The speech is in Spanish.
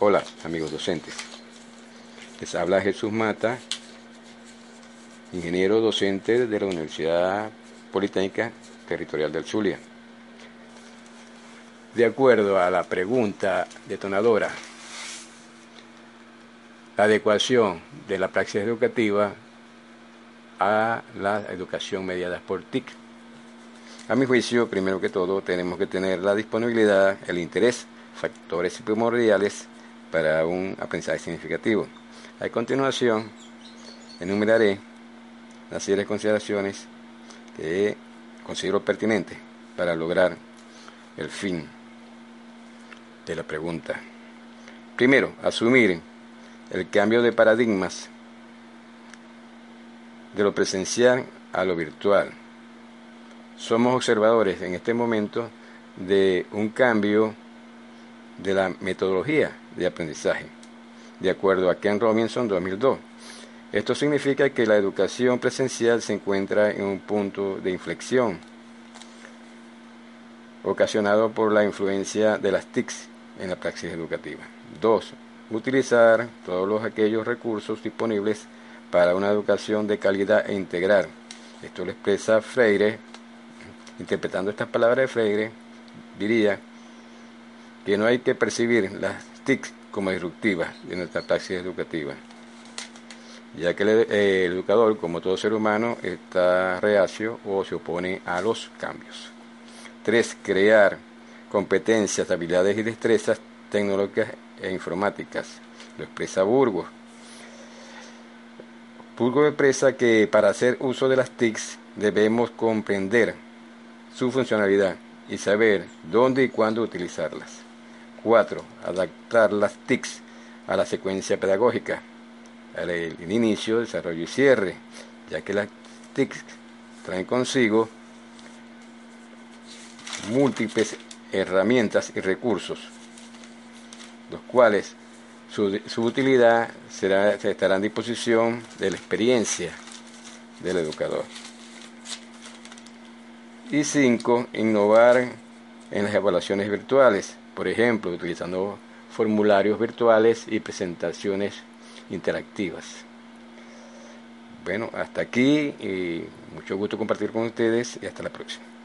Hola amigos docentes, les habla Jesús Mata, ingeniero docente de la Universidad Politécnica Territorial del Zulia. De acuerdo a la pregunta detonadora, la adecuación de la praxis educativa a la educación mediada por TIC. A mi juicio, primero que todo, tenemos que tener la disponibilidad, el interés, factores primordiales para un aprendizaje significativo. A continuación, enumeraré serie de consideraciones que considero pertinentes para lograr el fin de la pregunta. Primero, asumir el cambio de paradigmas de lo presencial a lo virtual. Somos observadores en este momento de un cambio de la metodología de aprendizaje, de acuerdo a Ken Robinson 2002. Esto significa que la educación presencial se encuentra en un punto de inflexión, ocasionado por la influencia de las TICs en la praxis educativa. 2. Utilizar todos los, aquellos recursos disponibles para una educación de calidad e integral. Esto lo expresa Freire, interpretando estas palabras de Freire, diría que no hay que percibir las TIC como disruptivas de nuestra praxis educativa, ya que el, educador, como todo ser humano, está reacio o se opone a los cambios. 3. Crear competencias, habilidades y destrezas tecnológicas e informáticas. Lo expresa Burgos. Burgos expresa que para hacer uso de las TICs debemos comprender su funcionalidad y saber dónde y cuándo utilizarlas. 4. Adaptar las TICs a la secuencia pedagógica, el, inicio, desarrollo y cierre, ya que las TICs traen consigo múltiples herramientas y recursos, los cuales su, utilidad será, estará en disposición de la experiencia del educador. Y 5. Innovar en las evaluaciones virtuales por ejemplo, utilizando formularios virtuales y presentaciones interactivas. Bueno, hasta aquí y mucho gusto compartir con ustedes y hasta la próxima.